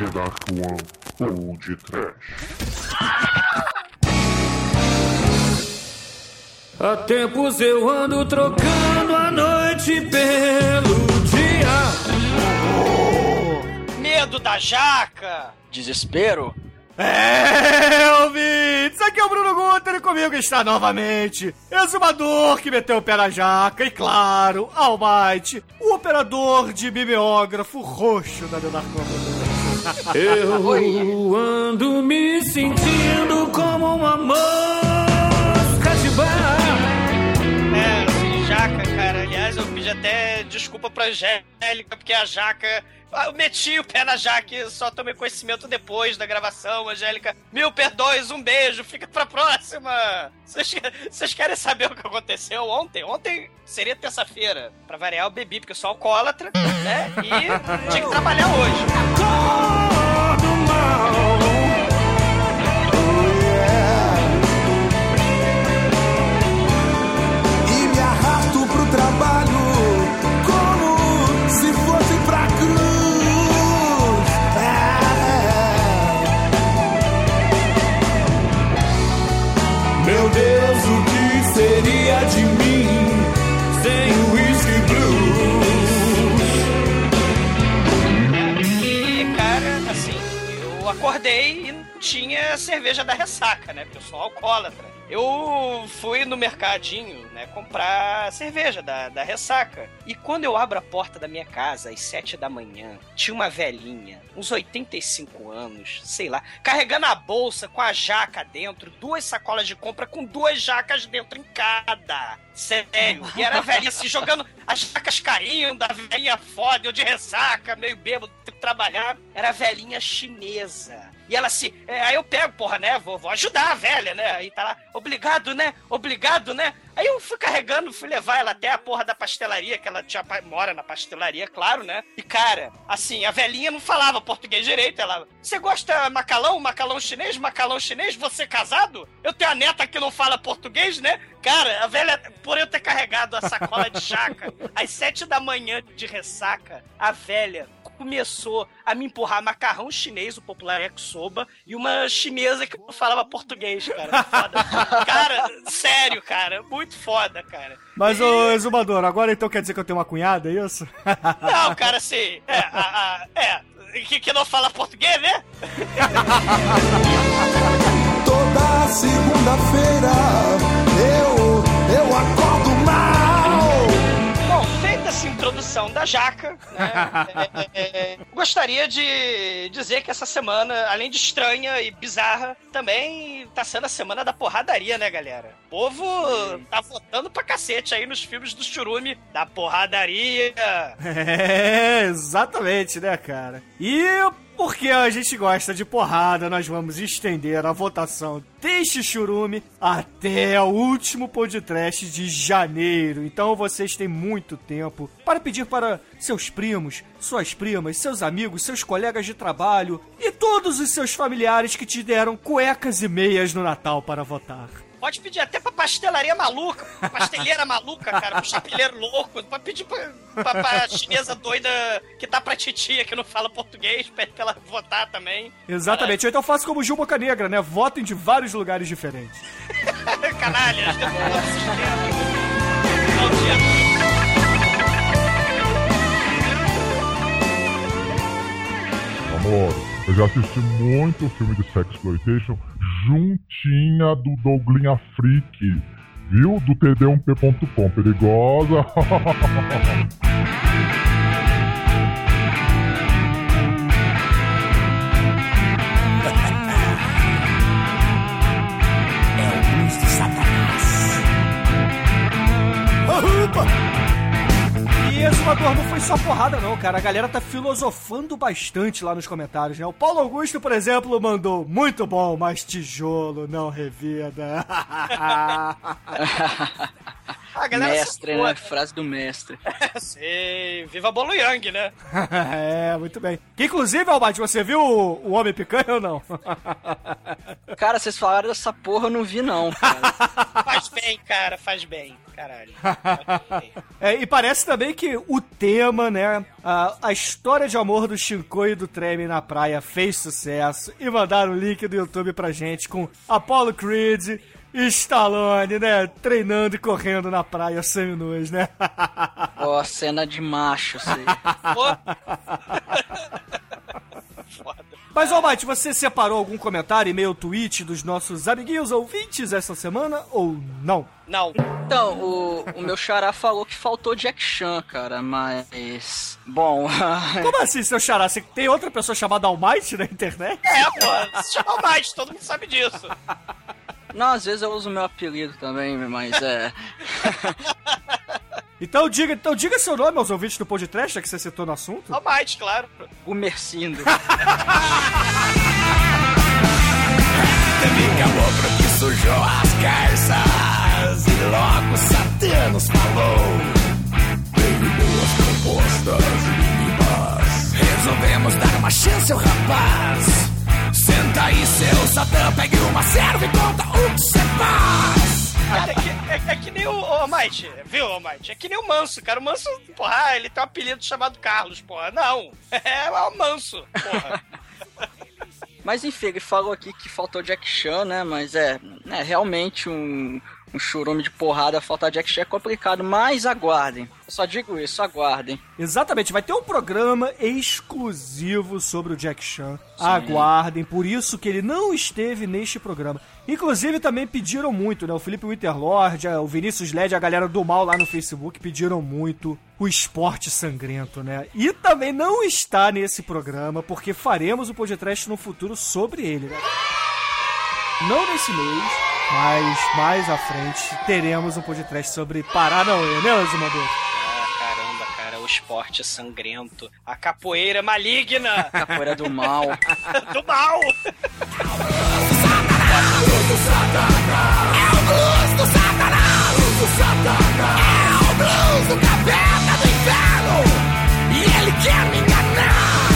The Dark One ou de Trash. Há tempos eu ando trocando a noite pelo dia. Medo da jaca! Desespero? É, ouvintes! Aqui é o Bruno Guter e comigo está novamente Exumador que meteu o pé na jaca e, claro, Almighty, o operador de mimeógrafo roxo da Leonardo Eu ando me sentindo como uma mosca até desculpa pra Angélica, porque a jaca. Ah, Eu meti o pé na jaca e só tomei conhecimento depois da gravação, Angélica. Mil perdões, um beijo, fica pra próxima. Vocês querem saber o que aconteceu ontem? Ontem seria terça-feira. Pra variar, eu bebi, porque eu sou alcoólatra, né? E tinha que trabalhar hoje. Tinha cerveja da ressaca, né? Porque eu sou alcoólatra. Eu fui no mercadinho, né, comprar cerveja da, da ressaca. E quando eu abro a porta da minha casa às sete da manhã, tinha uma velhinha, uns 85 anos, sei lá, carregando a bolsa com a jaca dentro, duas sacolas de compra com duas jacas dentro em cada. Sério. E era a velhinha se jogando, as jacas caindo, a velhinha foda, eu de ressaca, meio bêbado, tenho que trabalhar. Era a velhinha chinesa. E ela se. é, aí eu pego, porra, né? Vou, vou ajudar a velha, né? Aí tá lá, obrigado, né? Obrigado, né? Aí eu fui carregando, fui levar ela até a porra da pastelaria, que ela já mora na pastelaria, claro, né? E cara, assim, a velhinha não falava português direito. Ela, você gosta macalão, macalão chinês, macalão chinês? Você é casado? Eu tenho a neta que não fala português, né? Cara, a velha, por eu ter carregado a sacola de chaca às sete da manhã de ressaca, a velha começou a me empurrar macarrão chinês, o popular yakisoba, e uma chinesa que não falava português, cara. Foda. Cara, sério, cara. Muito foda, cara. Mas, ô Exumador, agora então quer dizer que eu tenho uma cunhada, é isso? Não, cara, assim, é, a, a- é, que, que não fala português, né? Toda segunda-feira eu, eu acordo introdução da jaca, né, é, é, gostaria de dizer que essa semana, além de estranha e bizarra, também tá sendo a semana da porradaria, né, galera? O povo tá votando pra cacete aí nos filmes do churume da porradaria. É, exatamente, né, cara? E porque a gente gosta de porrada, nós vamos estender a votação deste churume até o último podcast de janeiro. Então vocês têm muito tempo para pedir para seus primos, suas primas, seus amigos, seus colegas de trabalho e todos os seus familiares que te deram cuecas e meias no Natal para votar. Pode pedir até pra pastelaria maluca, pra pasteleira maluca, cara, pro chapeleiro louco. Pode pedir pra, pra, pra chinesa doida que tá pra titia, que não fala português, pede pra ela votar também. Exatamente. Ou então faço como Gil Boca Negra, né? Votem de vários lugares diferentes. Canalhas, o sistema. Maldito. Amor, eu já assisti muito filme de sexploitation juntinha do Douglinha Freak, viu? Do td1p.com, perigosa. Exumador não foi só porrada, não, cara. A galera tá filosofando bastante lá nos comentários, né? O Paulo Augusto, por exemplo, mandou muito bom, mas tijolo não revida. A galera Mestre, né? Frase do mestre. Sei, viva Bolo Yang, né? é, muito bem. Que, inclusive, Albate, você viu o, o Homem Picanha ou não? Cara, vocês falaram dessa porra, eu não vi não, cara. Faz bem, cara, faz bem. Caralho. Faz bem. É, e parece também que o tema, né? A, a história de amor do Shinko e do Treme na praia fez sucesso. E mandaram o link do YouTube pra gente com Apollo Creed Stallone, né? Treinando e correndo na praia semi-nus, né? Ó, cena de macho. Pô. Foda. Mas, Almighty, você separou algum comentário, e-mail, tweet dos nossos amiguinhos ouvintes essa semana ou não? Não. Então, o, o meu xará falou que faltou Jack Chan, cara, mas... Bom, Como assim, seu xará? Você tem outra pessoa chamada Almighty na internet? É, pô, se chama mais, todo mundo sabe disso. Não, às vezes eu uso meu apelido também, mas é... Então diga, então diga seu nome aos ouvintes do podcast, que você citou no assunto. Almighty, claro. O Mercindo. Teve calor porque sujou as calças E logo Satanos falou Ele deu as propostas mínimas Resolvemos dar uma chance ao rapaz Senta aí seu Satã, pegue uma serva e conta o que você faz Cara, é que, é, é que nem o, o Almighty, viu, Almighty? É que nem o Manso, cara. O Manso, porra, ele tem um apelido chamado Carlos, porra. Não, é o Manso, porra. Mas enfim, ele falou aqui que faltou Jack Chan, né? Mas é, é realmente um, um churume de porrada, faltar Jack Chan é complicado, mas aguardem. Eu só digo isso, aguardem. Exatamente, vai ter um programa exclusivo sobre o Jack Chan. Aguardem, por isso que ele não esteve neste programa. Inclusive também pediram muito, né? O Felipe Winterlord, o Vinícius Led, a galera do mal lá no Facebook pediram muito o esporte sangrento, né? E também não está nesse programa, porque faremos o podcast no futuro sobre ele, né? Não nesse mês, mas mais à frente teremos um podcast sobre Paranauê, né, Zumador? Ah, caramba, cara, o esporte sangrento. A capoeira maligna Capoeira do mal. do mal. E ele quer me enganar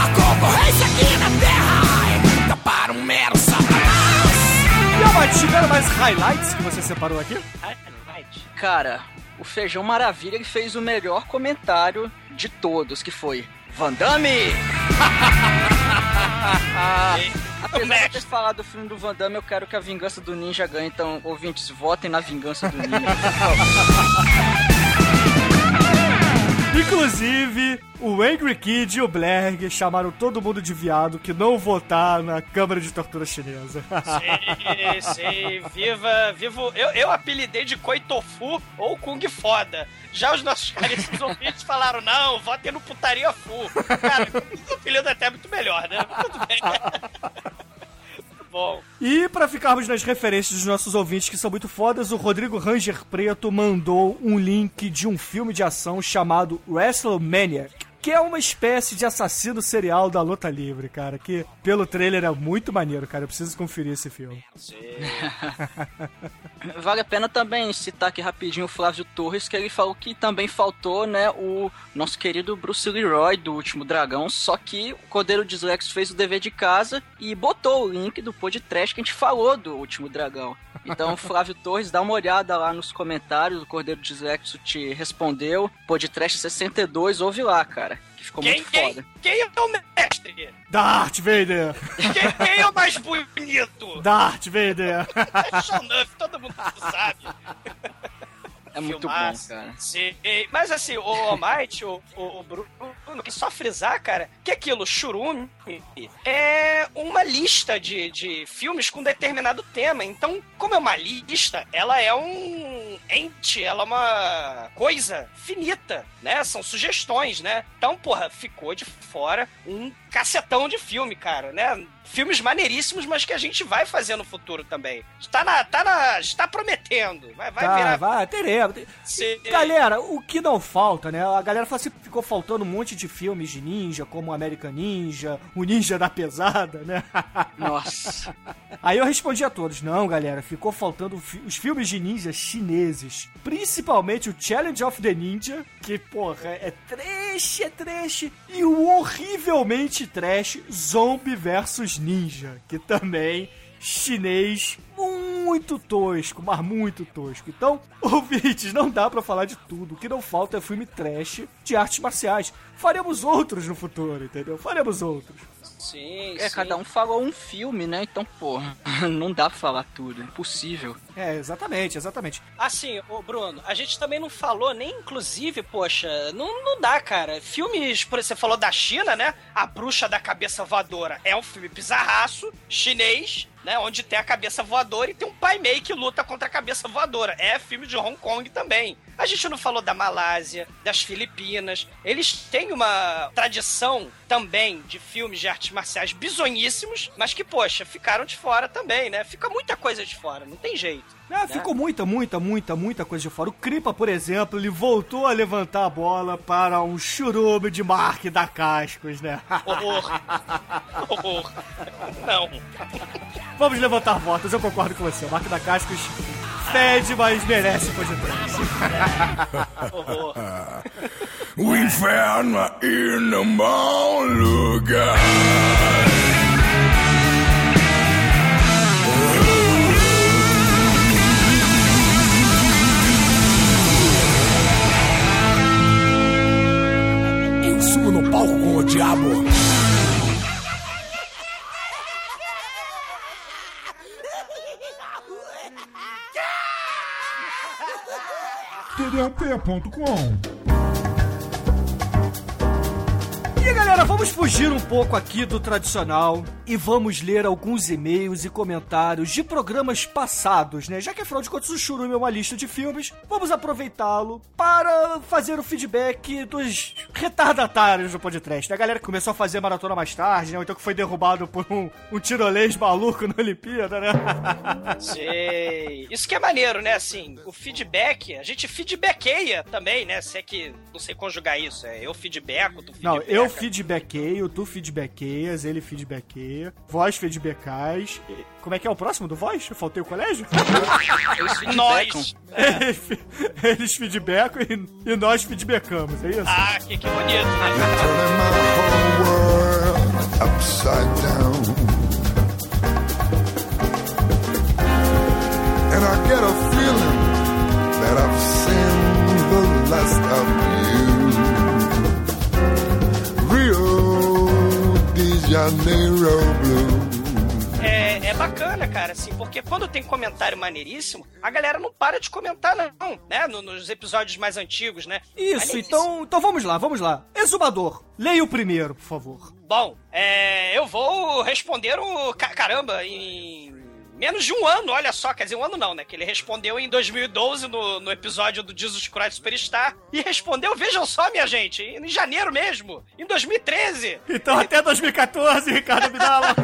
A concorrência aqui na terra É muita para um mero satanás Tiveram mais highlights que você separou aqui? Cara, o Feijão Maravilha ele fez o melhor comentário de todos, que foi Van Damme! Apesar de ter falado do filme do Van Damme, eu quero que a vingança do ninja ganhe. Então, ouvintes, votem na vingança do ninja. Inclusive, o Angry Kid e o Blerg chamaram todo mundo de viado que não votar na Câmara de Tortura Chinesa. Sim, sim, viva, vivo. Eu, eu apelidei de Koitofu ou Kung Foda. Já os nossos caríssimos ouvintes falaram, não, votem no putaria fu. Cara, o apelido é até muito melhor, né? Tudo bem. Bom, E pra ficarmos nas referências dos nossos ouvintes que são muito fodas, o Rodrigo Ranger Preto mandou um link de um filme de ação chamado WrestleMania, que é uma espécie de assassino serial da luta livre, cara, que pelo trailer é muito maneiro, cara. Eu preciso conferir esse filme. Vale a pena também citar aqui rapidinho o Flávio Torres, que ele falou que também faltou, né, o nosso querido Bruce Leroy do Último Dragão, só que o Cordeiro Dislexo fez o dever de casa e botou o link do podcast que a gente falou do Último Dragão. Então, Flávio Torres, dá uma olhada lá nos comentários, o Cordeiro Dislexo te respondeu, podcast 62, ouve lá, cara, que ficou quem, muito quem, foda. quem é o mestre? Darth Vader! Quem, quem é o mais bonito? Darth Vader! É Shonuff, todo mundo sabe. É muito Filmaço. bom, cara. Sim, mas assim, o Almighty, o, o, o Bruno, que só frisar, cara, que aquilo, Churume, é uma lista de, de filmes com determinado tema. Então, como é uma lista, ela é um, ente, ela é uma coisa finita, né? São sugestões, né? Então, porra, ficou de fora um cacetão de filme, cara, né? Filmes maneiríssimos, mas que a gente vai fazer no futuro também. Está na. Tá na. Está prometendo. Vai, vai Tá, virar. vai, teremos. Sim. Galera, o que não falta, né? A galera fala assim, ficou faltando um monte de filmes de ninja, como American Ninja, o Ninja da Pesada, né? Nossa. Aí eu respondi a todos, não, galera, ficou faltando fi- os filmes de ninja chineses. Principalmente o Challenge of the Ninja, que, porra, é trash, é trash. E o horrivelmente trash Zombie Ninja, que também chinês muito tosco, mas muito tosco. Então, ouvintes, não dá pra falar de tudo. O que não falta é filme trash de artes marciais. Faremos outros no futuro, entendeu? Faremos outros. Sim, É, sim. cada um falou um filme, né? Então, pô, não dá pra falar tudo. Impossível. É, exatamente, exatamente. Assim, ô Bruno, a gente também não falou nem, inclusive, poxa, não, não dá, cara. Filmes, por exemplo, você falou da China, né? A Bruxa da Cabeça Voadora é um filme bizarraço, chinês, né? Onde tem a cabeça voadora e tem um pai meio que luta contra a cabeça voadora. É filme de Hong Kong também. A gente não falou da Malásia, das Filipinas. Eles têm uma tradição também de filmes de artes marciais bizonhíssimos, mas que, poxa, ficaram de fora também, né? Fica muita coisa de fora, não tem jeito. Ah, ficou muita, muita, muita, muita coisa de fora. O Kripa, por exemplo, ele voltou a levantar a bola para um churume de Mark da Cascos, né? Horror. Horror. Não. Vamos levantar votos, eu concordo com você. O Mark da Cascos fede, mas merece podcast. Horror. O inferno aí no mau lugar. tdump.com vamos fugir um pouco aqui do tradicional e vamos ler alguns e-mails e comentários de programas passados, né? Já que afinal de contas o Churume é uma lista de filmes, vamos aproveitá-lo para fazer o feedback dos retardatários do podcast, né? A galera que começou a fazer maratona mais tarde, né? Ou então que foi derrubado por um, um tirolês maluco na Olimpíada, né? Sei. Isso que é maneiro, né? Assim, o feedback, a gente feedbackeia também, né? Se é que, não sei conjugar isso, é eu feedbacko, tu Não, feedbacka. eu feedbackeio, tu feedbackeias, ele feedbackeia, vós feedbackais. Como é que é o próximo do voz? Eu faltei o colégio? Nós! Eles fe- Eles feedbackam e, e nós feedbackamos, é isso? Ah, que, que bonito, né? Blue. É, é bacana, cara, assim, porque quando tem comentário maneiríssimo, a galera não para de comentar, não, né? No- nos episódios mais antigos, né? Isso, então, então vamos lá, vamos lá. Exumador, leia o primeiro, por favor. Bom, é, eu vou responder o. ca- Caramba, em. Menos de um ano, olha só, quer dizer, um ano não, né? Que ele respondeu em 2012 no, no episódio do Jesus Christ Superstar. E respondeu, vejam só, minha gente, em janeiro mesmo, em 2013. Então até 2014, Ricardo Abdala.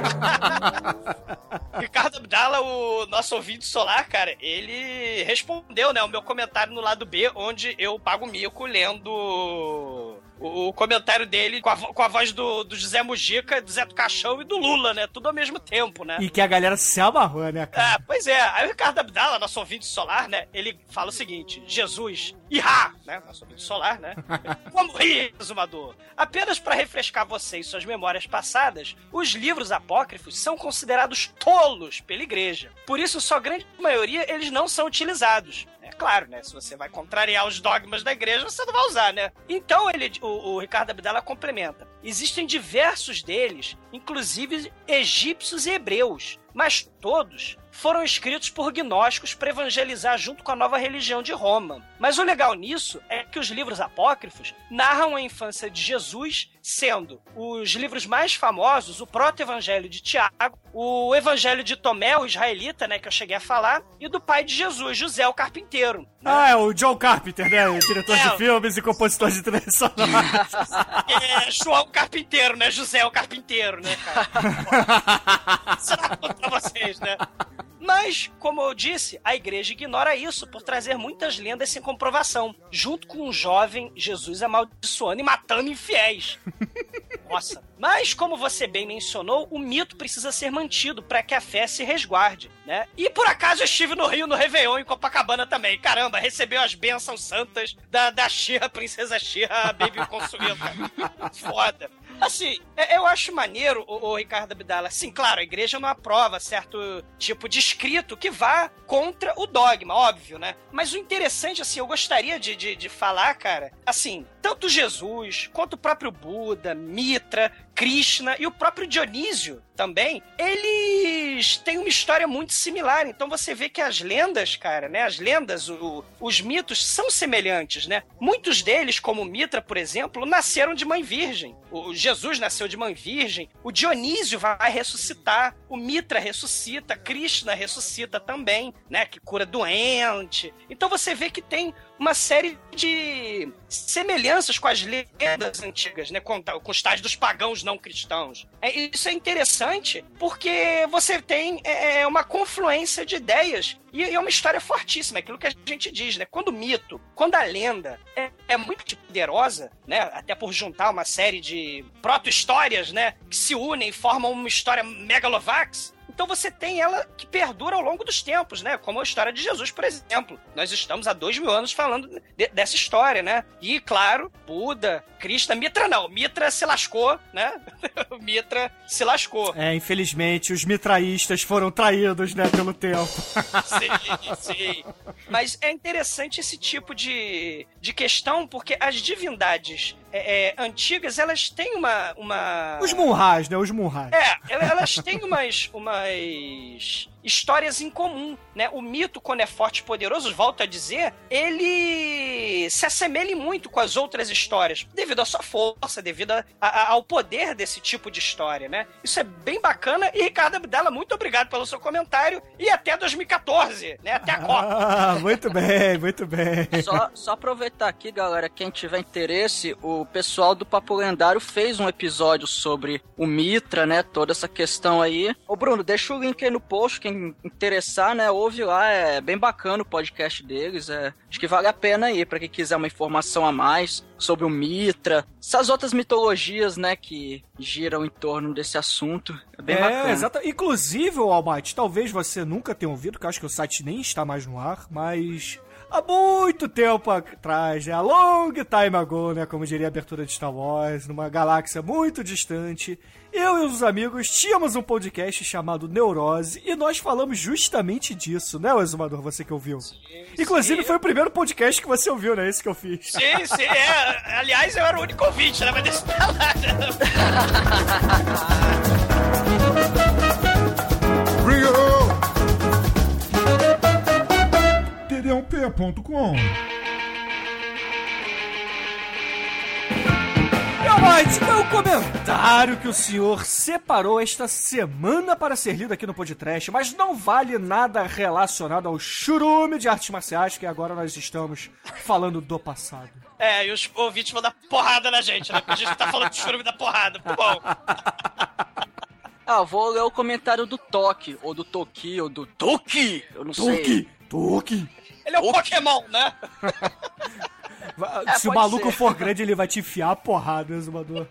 Ricardo Abdala, o nosso ouvinte solar, cara, ele respondeu, né, o meu comentário no lado B, onde eu pago mico lendo o, o comentário dele com a, com a voz do, do José Mujica, do Zé do Caixão e do Lula, né? Tudo ao mesmo tempo, né? e que a galera se amarrou, né, cara? Ah, pois é. Aí o Ricardo Abdala, nosso ouvinte solar, né? Ele fala o seguinte: Jesus, Ihá, né? Nosso ouvinte solar, né? Como rir, exumador? Apenas para refrescar você e suas memórias passadas, os livros apócrifos são considerados tolos pela igreja. Por isso, sua grande maioria, eles não são utilizados. Claro, né? Se você vai contrariar os dogmas da igreja, você não vai usar, né? Então, ele, o, o Ricardo Abdala complementa. Existem diversos deles, inclusive egípcios e hebreus. Mas todos foram escritos por gnósticos para evangelizar junto com a nova religião de Roma. Mas o legal nisso é que os livros apócrifos narram a infância de Jesus, sendo os livros mais famosos o Proto-Evangelho de Tiago, o Evangelho de Tomé, o israelita, né, que eu cheguei a falar, e do pai de Jesus, José o carpinteiro. Ah, é o John Carpenter, né? O diretor É. de filmes e compositor de trilhas sonoras. É João Carpinteiro, né? José o Carpinteiro, né, cara? Será contra vocês, né? Mas, como eu disse, a igreja ignora isso por trazer muitas lendas sem comprovação, junto com um jovem Jesus amaldiçoando e matando infiéis. Nossa. Mas, como você bem mencionou, o mito precisa ser mantido para que a fé se resguarde, né? E por acaso eu estive no Rio no Réveillon em Copacabana também. Caramba, recebeu as bênçãos santas da, da Xirra, Princesa Xirra, Baby consumiu, cara. Foda. Assim, é- eu acho maneiro, o, Ricardo Abdala. Sim, claro, a igreja não aprova certo tipo de escrito que vá contra o dogma, óbvio, né? Mas o interessante, assim, eu gostaria de, de, de falar, cara, assim, tanto Jesus, quanto o próprio Buda, Mitra, Krishna e o próprio Dionísio também, eles têm uma história muito similar. Então você vê que as lendas, cara, né? As lendas, o- os mitos são semelhantes, né? Muitos deles, como Mitra, por exemplo, nasceram de mãe virgem. O Jesus nasceu de mãe virgem. O Dionísio vai ressuscitar. O Mitra ressuscita. Krishna ressuscita também, né? Que cura doente. Então você vê que tem uma série de semelhanças com as lendas antigas, né? Com, com os tais dos pagãos não cristãos. É, isso é interessante porque você tem é, uma confluência de ideias e é uma história fortíssima, é aquilo que a gente diz, né? Quando o mito, quando a lenda é, é muito poderosa, né? Até por juntar uma série de proto-histórias, né? Que se unem e formam uma história megalovax. Então você tem ela que perdura ao longo dos tempos, né? Como a história de Jesus, por exemplo. Nós estamos há dois mil anos falando de- dessa história, né? E, claro, Buda, Krishna, Mitra não. Mitra se lascou, né? Mitra se lascou. É, infelizmente, os mitraístas foram traídos, né, pelo tempo. Sim, sim. Mas é interessante esse tipo de, de questão, porque as divindades é, é, antigas, elas têm uma... uma... Os Munhas, né, os Munhas. É, ela- elas têm umas, umas histórias em comum, né? O mito, quando é forte e poderoso, volto a dizer, ele se assemelha muito com as outras histórias, devido à sua força, devido a- a- ao poder desse tipo de história, né? Isso é bem bacana e, Ricardo Abdala, muito obrigado pelo seu comentário e até 2014, né? Até a Copa. Ah, muito bem, muito bem. Só, só aproveitar aqui, galera, quem tiver interesse, o pessoal do Papo Lendário fez um episódio sobre o Mitra, né? Toda essa questão aí. Ô, Bruno, deixa o link aí no post, quem interessar, né? Ouve lá, é bem bacana o podcast deles. É, acho que vale a pena aí, pra quem quiser uma informação a mais sobre o Mitra, essas outras mitologias, né, que giram em torno desse assunto. É bem é, bacana. exato. Inclusive, o Almighty, talvez você nunca tenha ouvido, que eu acho que o site nem está mais no ar, mas há muito tempo atrás, né? A long time ago, né? Como diria a abertura de Star Wars, numa galáxia muito distante, eu e os amigos tínhamos um podcast chamado Neurose e nós falamos justamente disso, né, o Exumador? Você que ouviu. Inclusive, sim. foi o primeiro podcast que você ouviu, né? Esse que eu fiz. Sim, sim, é. Aliás, eu era o único ouvinte, né? Mas deixa pra lá. td1p.com Almighty, qual é o comentário que o senhor separou esta semana para ser lido aqui no podcast, mas não vale nada relacionado ao churume de artes marciais, que agora nós estamos falando do passado. É, e os ouvintes vão dar porrada na gente, né? Porque a gente tá falando de churume da porrada. Muito bom. Ah, vou ler o comentário do Toque, ou do Toki, ou do Toki, eu não sei. Toque! Ele é um Pokémon, né? É, Se o pode maluco ser. for grande, ele vai te enfiar a porrada, exumador.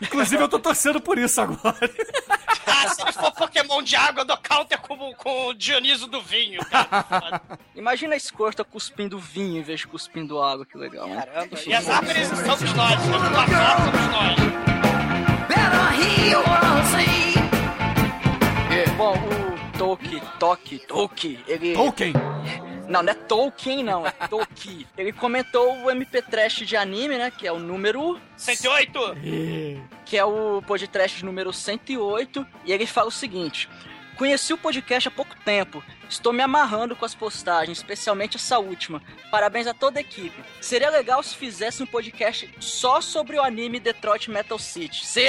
Inclusive, eu tô torcendo por isso agora. Ah, se ele for Pokémon de água, eu dou counter com, com o Dioniso do vinho, cara. Imagina a escorta cuspindo vinho em vez de cuspindo água, que legal, né? Caramba. E as árvores somos nós? O somos nós. Bom, o Toki, Toki, Toki, ele... Tolkien! Não, não é Tolkien, não, é Tolkien. Ele comentou o MP Trash de anime, né? Que é o número 108! que é o podcast número 108, e ele fala o seguinte: Conheci o podcast há pouco tempo. Estou me amarrando com as postagens, especialmente essa última. Parabéns a toda a equipe. Seria legal se fizesse um podcast só sobre o anime Detroit Metal City. Sim!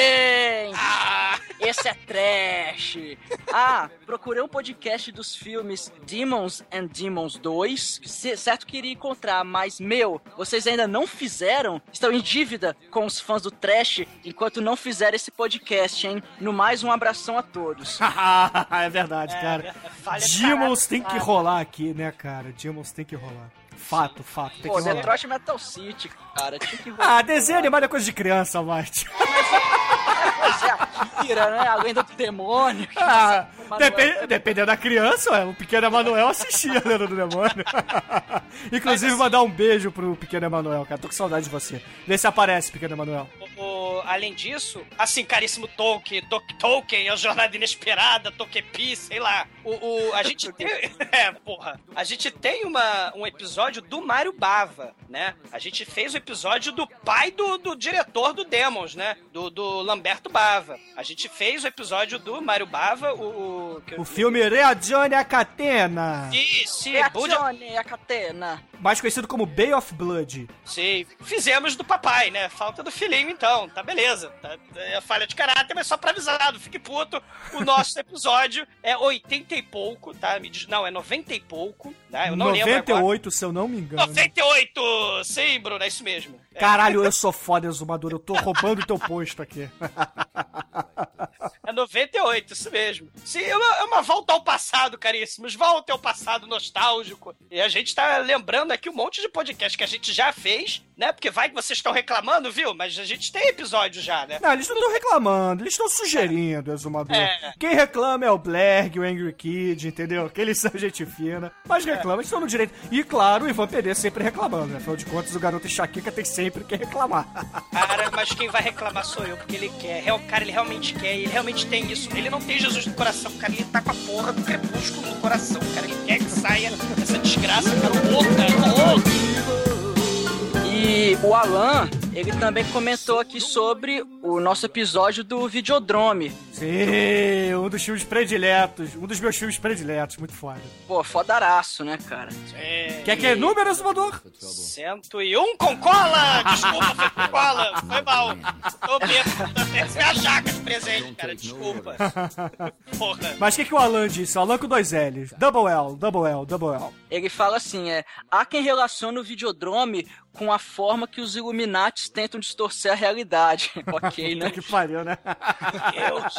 Esse é trash! Ah, procurei um podcast dos filmes Demons and Demons 2. C- Certo que iria encontrar, mas, meu, vocês ainda não fizeram? Estão em dívida com os fãs do trash enquanto não fizeram esse podcast, hein? No mais, um abração a todos. é verdade, cara. falha de Demons tem que rolar aqui, né, cara? Demons tem que rolar. Fato, fato, tem Pô, que rolar. Detroit Metal City, cara, tinha que Ah, desenho animado é coisa de criança. Pois é, Akira, né? A lenda do demônio. Ah, Manuel. depen- dependendo da criança, ué, o pequeno Emanuel assistia a Lenda do Demônio. Inclusive, assim- mandar um beijo pro pequeno Emanuel, cara. Tô com saudade de você. Vê se aparece, pequeno Emanuel. Além disso, assim, caríssimo Tolkien, Tok- Tolkien, a Jornada Inesperada, Tokepi, sei lá. O, o- a gente tem. É, porra. A gente tem uma, um episódio do Mário Bava, né? A gente fez o episódio do pai do, do diretor do Demons, né? Do, do Lamberto Bava. A gente fez o episódio do Mário Bava, o. o, O filme Reagione a Catena, Sim, sim, Buda- Reazione a catena. mais conhecido como Bay of Blood. Sim, fizemos do papai, né? Falta do filhinho, então. Tá beleza. Tá, é falha de caráter, mas só pra avisar, não fique puto. O nosso episódio é 80 e pouco, tá? Me diz, não, é 90 e pouco, tá? Eu não lembro agora. 98, se eu não me engano. 98! Sim, Bruno, é isso mesmo. É, Caralho, eu sou foda, exumador. Eu tô roubando o teu posto aqui. é 98, isso mesmo. Sim, é uma, é uma volta ao passado, caríssimos. Volta ao passado nostálgico. E a gente tá lembrando aqui um monte de podcast que a gente já fez, né? Porque vai que vocês estão reclamando, viu? Mas a gente tem episódio já, né? Não, eles não estão reclamando, eles estão sugerindo, exumador. É. Quem reclama é o Blerg, o Angry Kid, entendeu? Que eles são gente fina. Mas reclama, eles estão no direito. E claro, o Ivan PD sempre reclamando, né? Afinal de contas, o garoto enxaqueca tem sempre que reclamar. Cara, mas quem vai reclamar sou eu, porque ele quer. Real, cara, ele realmente quer, ele realmente tem isso. Ele não tem Jesus no coração, cara. Ele tá com a porra do crepúsculo no coração, cara. Ele quer que saia essa desgraça, cara. O. O outro. E o Alan, ele também comentou aqui sobre o nosso episódio do Videodrome. Sim, um dos filmes prediletos. Um dos meus filmes prediletos, muito foda. Pô, fodaraço, né, cara? É, Quer que é número, exumador? 101 com cola! Desculpa, foi com cola. Foi mal. Tô bêbado. Essa é a jaca de presente, cara. Desculpa. Porra. Mas o que, que o Alan disse? O Alan com dois L's. Double L, double L, double L. Ele fala assim, é... Há quem relaciona o Videodrome com a forma que os Illuminates tentam distorcer a realidade. ok, né? Que pariu, né? Deus.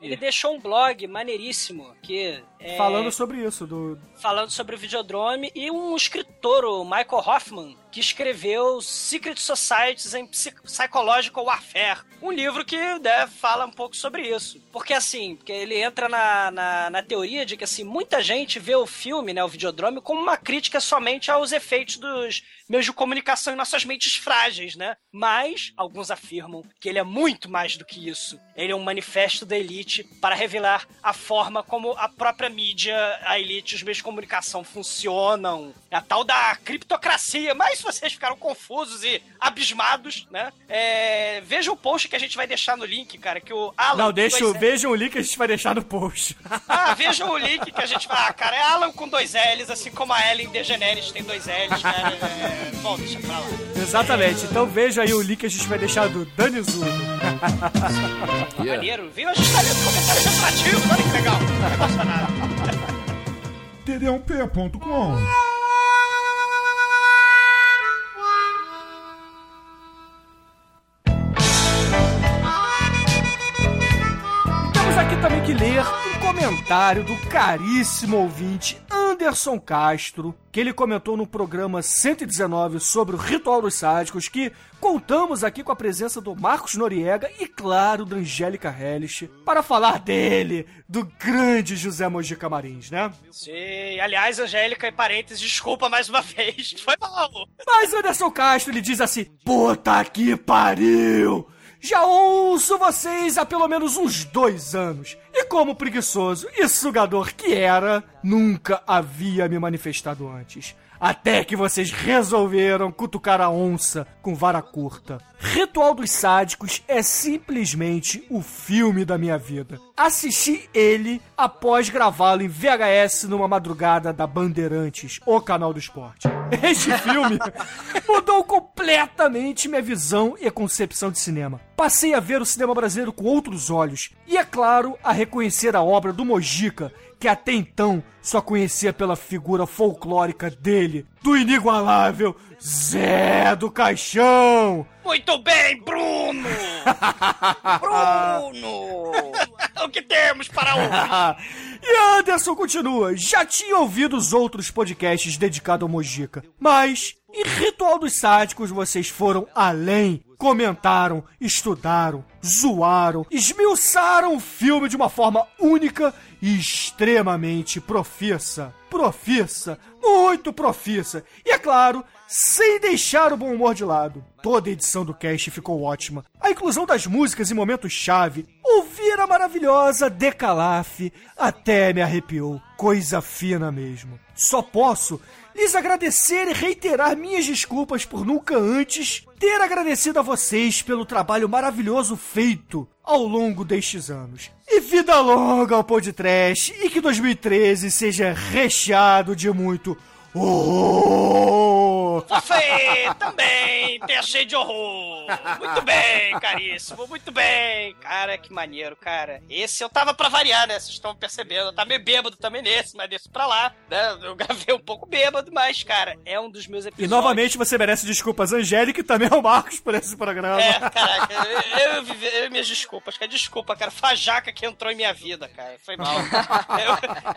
Ele deixou um blog maneiríssimo que é, Falando sobre isso, do. falando sobre o Videodrome e um escritor, o Michael Hoffman, que escreveu Secret Societies Psy- Psychological Warfare. Um livro que né, fala um pouco sobre isso. Porque assim, porque ele entra na, na, na teoria de que assim, muita gente vê o filme, né, o Videodrome, como uma crítica somente aos efeitos dos meios de comunicação em nossas mentes frágeis, né? Mas alguns afirmam que ele é muito mais do que isso. Ele é um manifesto da elite para revelar a forma como a própria mídia, a elite os meios de comunicação funcionam. É a tal da criptocracia. Mas se vocês ficaram confusos e abismados, né? É, veja o post que a gente vai deixar no link, cara, que o Alan... Não, deixa, vejam o link que a gente vai deixar no post. Ah, vejam o link que a gente vai... Ah, cara, é Alan com dois L's, assim como a Ellen DeGeneres tem dois L's, cara. É... Bom, deixa pra lá. Exatamente. Então veja aí o link que a gente vai deixar do Dani Zudo. Maneiro, viu? A gente tá lendo comentários retrativos, olha que legal. Emocionado. td1p.com Temos aqui também que ler um comentário do caríssimo ouvinte Anderson Castro, que ele comentou no programa 119 sobre o Ritual dos Sádicos, que contamos aqui com a presença do Marcos Noriega e, claro, da Angélica Hellish, para falar dele, do grande José Mojica Marins, né? Sim, aliás, Angélica, e parênteses, desculpa mais uma vez. Foi mal. Mas Anderson Castro, ele diz assim, puta que pariu! Já ouço vocês há pelo menos uns dois anos. E como preguiçoso e sugador que era, nunca havia me manifestado antes. Até que vocês resolveram cutucar a onça com vara curta. Ritual dos Sádicos é simplesmente o filme da minha vida. Assisti ele após gravá-lo em VHS numa madrugada da Bandeirantes, o canal do esporte. Este filme mudou completamente minha visão e concepção de cinema. Passei a ver o cinema brasileiro com outros olhos e, é claro, a reconhecer a obra do Mojica, que até então só conhecia pela figura folclórica dele, do inigualável Zé do Caixão. Muito bem, Bruno! Bruno! o que temos para hoje? e Anderson continua. Já tinha ouvido os outros podcasts dedicados ao Mojica, mas em Ritual dos Sádicos vocês foram além. Comentaram, estudaram, zoaram, esmiuçaram o filme de uma forma única e extremamente profissa. Profissa, muito profissa. E é claro, sem deixar o bom humor de lado. Toda a edição do cast ficou ótima. A inclusão das músicas em momentos-chave, ouvir a maravilhosa Decalaf, até me arrepiou. Coisa fina mesmo. Só posso lhes agradecer e reiterar minhas desculpas por nunca antes ter agradecido a vocês pelo trabalho maravilhoso feito ao longo destes anos. E vida longa ao podcast e que 2013 seja recheado de muito horror. Você também tem cheio de horror. Muito bem, caríssimo. Muito bem. Cara, que maneiro, cara. Esse eu tava pra variar, né? Vocês estão percebendo. Eu tava meio bêbado também nesse, mas desse pra lá. Né? Eu gravei um pouco bêbado, mas, cara, é um dos meus E episódios. novamente você merece desculpas, Angélica e também ao Marcos por esse programa. É, caraca, eu, eu, minhas desculpas, cara. Desculpa, cara. Fajaca que entrou em minha vida, cara. Foi mal.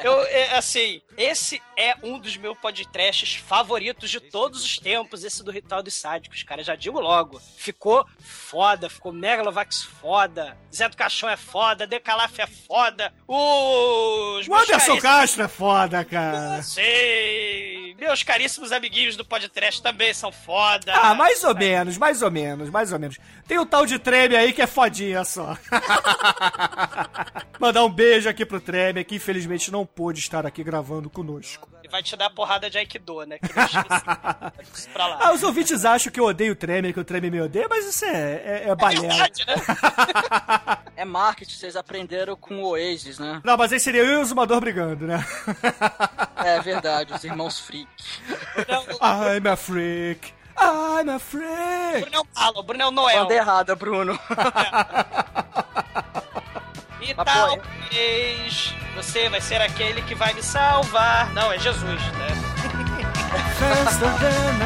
Eu, eu- é, assim, esse é um dos meus podcasts favoritos de todos os tempos, esse do Ritual dos Sádicos, cara. Já digo logo. Ficou foda, ficou Megalovax foda. Zé do Caixão é foda, Decalaf é foda. Os O Anderson Castro é foda, cara. Sei. Meus caríssimos amiguinhos do podcast também são foda. Ah, mais ou menos, mais ou menos, mais ou menos. Tem o tal de Treme aí que é fodinha só. Mandar um beijo aqui pro Treme, que infelizmente não pôde estar aqui gravando conosco. E vai te dar porrada de Aikido, né? Que. Isso pra lá. Ah, os ouvintes acham que eu odeio o Treme, que o Treme me odeia, mas isso é, é, é balela. Verdade, né? É marketing, vocês aprenderam com o Oasis, né? Não, mas aí seria eu e o Zumador brigando, né? É verdade, os irmãos Freak. I'm a freak. I'm a freak. Bruno é o Bruno é o Noel. Banda errada, Bruno. E Mas, talvez você vai ser aquele que vai me salvar. Não, é Jesus, né? Faster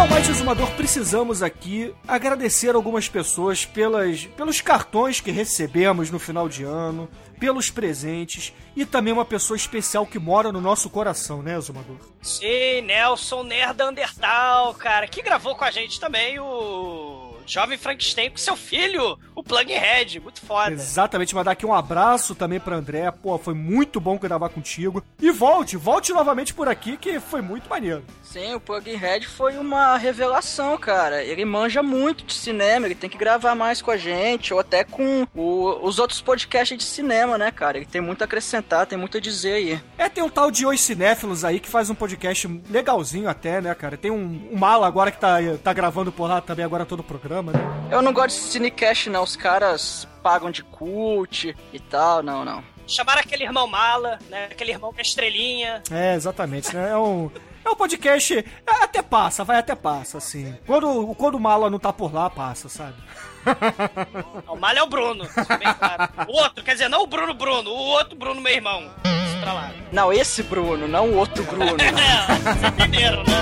ao mais exumador, precisamos aqui agradecer algumas pessoas pelas, pelos cartões que recebemos no final de ano, pelos presentes e também uma pessoa especial que mora no nosso coração, né, Exumador? Sim, Nelson Nerd Undertal, cara, que gravou com a gente também o Jovem Frankenstein com seu filho, o Plughead. Muito foda. Exatamente, mandar aqui um abraço também pra André. Pô, foi muito bom gravar contigo. E volte, volte novamente por aqui, que foi muito maneiro. Sim, o Plughead foi uma revelação, cara. Ele manja muito de cinema, ele tem que gravar mais com a gente, ou até com o- os outros podcasts de cinema, né, cara? Ele tem muito a acrescentar, tem muito a dizer aí. É, tem um tal de Os Cinéfilos aí que faz um podcast legalzinho até, né, cara? Tem um, um mala agora que tá, tá gravando por lá também agora todo o programa, né? Eu não gosto de cinecast, não. Os caras pagam de cult e tal, não, não. Chamaram aquele irmão mala, né? Aquele irmão com a estrelinha. É, exatamente, né? É um, é um podcast. é, Até passa, vai até passa, assim. Quando, quando o mala não tá por lá, passa, sabe? Não, o mala é o Bruno, é bem claro. O outro, quer dizer, não o Bruno Bruno, o outro Bruno, meu irmão. Isso pra lá. Não, esse Bruno, não o outro Bruno. É, vocês entenderam, né?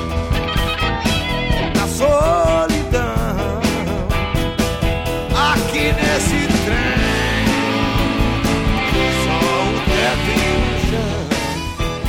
na solidão.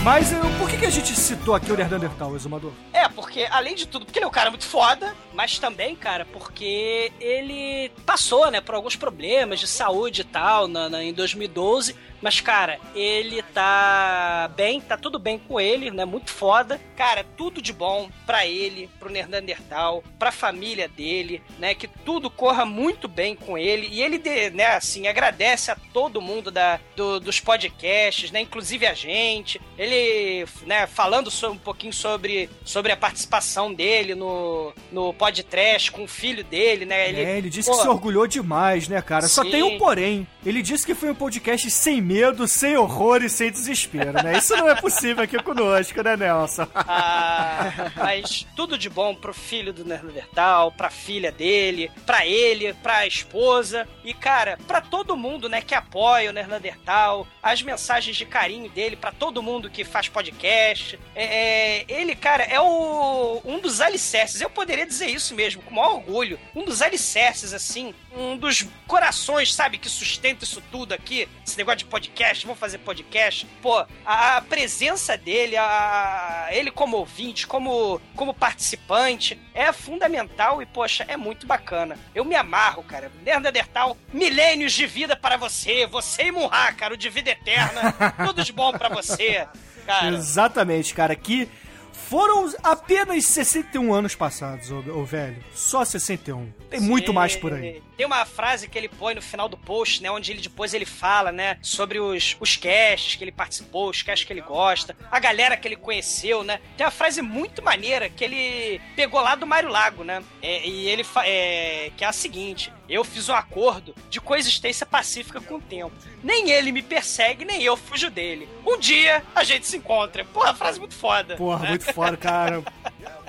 Mas uh, por que, que a gente citou aqui o Neandertal, Exumador? É, porque além de tudo, porque ele é um cara muito foda, mas também, cara, porque ele passou, né, por alguns problemas de saúde e tal na, na, em 2012. Mas, cara, ele tá bem, tá tudo bem com ele, né? Muito foda. Cara, tudo de bom pra ele, pro Neandertal, pra família dele, né? Que tudo corra muito bem com ele. E ele, né, assim, agradece a todo mundo da, do, dos podcasts, né? Inclusive a gente. Ele, né, falando um pouquinho sobre, sobre a participação dele no, no podcast com o filho dele, né? Ele, é, ele disse pô, que se orgulhou demais, né, cara? Sim. Só tem um porém. Ele disse que foi um podcast sem medo, sem horror e sem desespero, né? Isso não é possível aqui conosco, né, Nelson? Ah, mas tudo de bom pro filho do Neandertal, pra filha dele, pra ele, pra esposa e, cara, pra todo mundo, né, que apoia o Neandertal, as mensagens de carinho dele pra todo mundo que faz podcast. É, é, ele, cara, é o, um dos alicerces, eu poderia dizer isso mesmo, com maior orgulho, um dos alicerces, assim, um dos corações, sabe, que sustenta isso tudo aqui, esse negócio de podcast, vamos fazer podcast. Pô, a, a presença dele, a, ele como ouvinte, como, como participante, é fundamental e, poxa, é muito bacana. Eu me amarro, cara. Neandertal, milênios de vida para você, você e Munha, cara, o de vida eterna, tudo de bom para você. Cara. Exatamente, cara. Que foram apenas 61 anos passados, ô, velho. Só 61. Tem Sim. muito mais por aí. Tem uma frase que ele põe no final do post, né? Onde ele depois ele fala, né? Sobre os, os casts que ele participou, os casts que ele gosta, a galera que ele conheceu, né? Tem uma frase muito maneira que ele pegou lá do Mário Lago, né? É, e ele é, que é a seguinte: eu fiz um acordo de coexistência pacífica com o tempo. Nem ele me persegue, nem eu fujo dele. Um dia a gente se encontra. Porra, frase muito foda. Porra, né? muito foda, cara.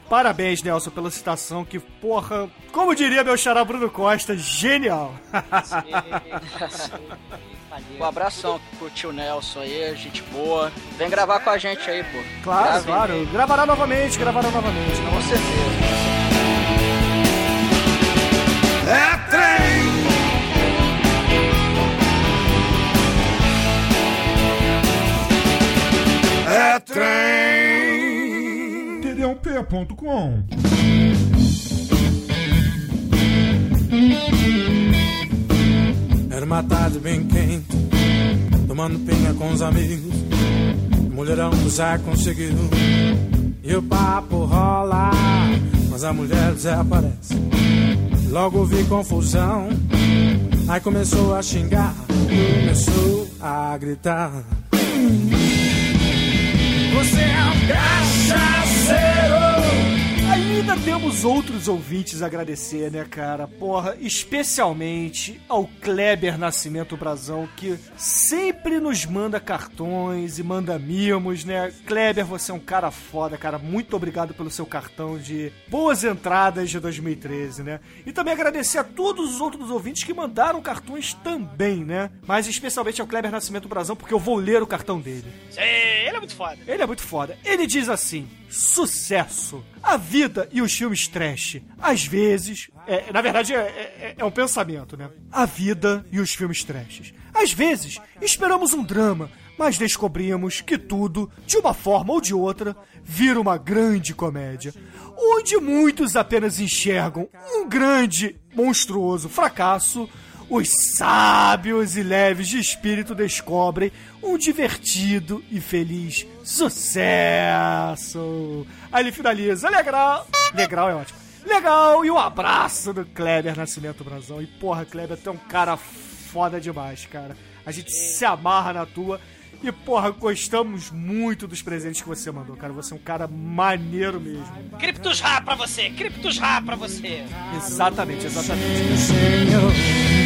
Parabéns, Nelson, pela citação, que, porra, como diria meu xará Bruno Costa, genial. Um abração pro tio Nelson aí, gente boa. Vem gravar com a gente aí, pô. Claro, Grave claro. Aí. Gravará novamente, gravará novamente. Com certeza. td1p.com. Era uma tarde bem quente, tomando pinga com os amigos. mulherão já conseguiu. E o papo rola, mas a mulher desaparece. Logo vi confusão, aí começou a xingar, começou a gritar. Você é um cachaceiro. Are you Ainda temos outros ouvintes a agradecer, né, cara? Porra, especialmente ao Kleber Nascimento Brazão, que sempre nos manda cartões e manda mimos, né? Kleber, você é um cara foda, cara. Muito obrigado pelo seu cartão de boas entradas de 2013, né? E também agradecer a todos os outros ouvintes que mandaram cartões também, né? Mas especialmente ao Kleber Nascimento Brazão, porque eu vou ler o cartão dele. Sim, ele é muito foda. Ele é muito foda. Ele diz assim: sucesso. A vida e os filmes trash. Às vezes. É, na verdade, é, é, é um pensamento, né? A vida e os filmes trash. Às vezes, esperamos um drama, mas descobrimos que tudo, de uma forma ou de outra, vira uma grande comédia. Onde muitos apenas enxergam um grande, monstruoso fracasso os sábios e leves de espírito descobrem um divertido e feliz sucesso. Aí ele finaliza, legal, legal é ótimo. Legal, e um abraço do Kleber Nascimento Brazão. E porra, Kleber, tu é um cara foda demais, cara. A gente se amarra na tua. E, porra, gostamos muito dos presentes que você mandou, cara. Você é um cara maneiro mesmo. Criptos Rá pra você! Criptos Rá pra você! Exatamente, exatamente. E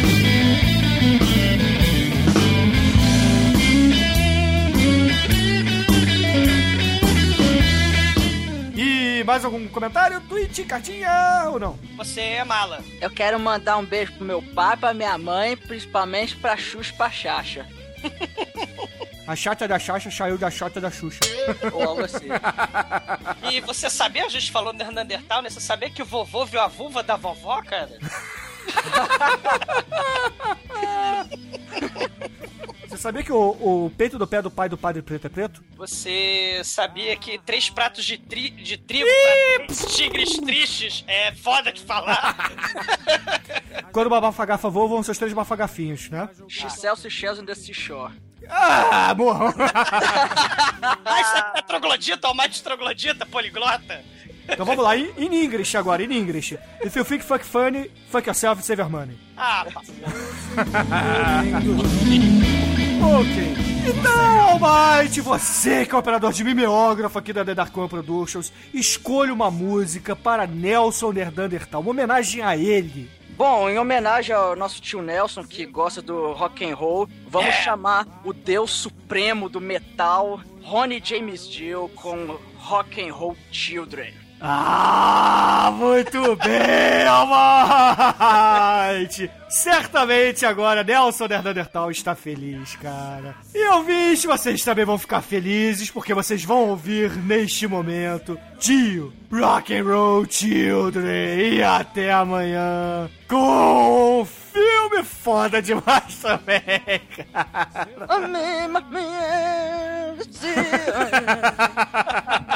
mais algum comentário? Tweet, cartinha ou não? Você é mala. Eu quero mandar um beijo pro meu pai, pra minha mãe, principalmente pra Xuxa e pra Xaxa. A chata da Xaxa saiu da chata da Xuxa. Ou algo assim. E você sabia, a gente falou no Neandertal, né? Você sabia que o vovô viu a vulva da vovó, cara? Você sabia que o, o peito do pé do pai do padre preto é preto? Você sabia que três pratos de, tri, de trigo pra três tigres tristes é foda de falar? Quando uma bafagafa voa, vão seus três bafagafinhos, né? Excelsior Shells in the Seashore. Ah, morram! Ah, isso é troglodita, almighty troglodita, poliglota? Então vamos lá, in, in English agora, in English. If you think fuck funny, fuck yourself and save your money. Ah. Ok. Então, Mike, você que é operador de mimeógrafo aqui da The Dark One Productions, escolha uma música para Nelson Nerdandertal, uma homenagem a ele. Bom, em homenagem ao nosso tio Nelson, que gosta do rock and roll, vamos chamar o deus supremo do metal, Ronnie James Dio, com Rock and Roll Children. Ah, muito bem, Almighty! Certamente agora Nelson Nerdandertal está feliz, cara. E ouvintes, vocês também vão ficar felizes porque vocês vão ouvir neste momento Tio Rock and Roll Children. E até amanhã com um filme foda demais também, cara.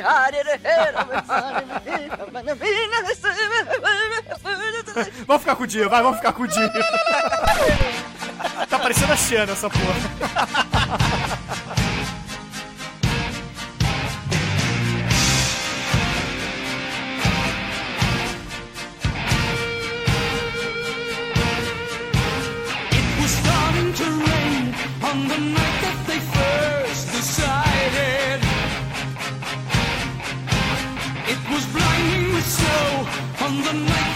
Vamos ficar com o dia, vai, vamos ficar com o dia. tá parecendo a Xena essa porra. On the night that on the night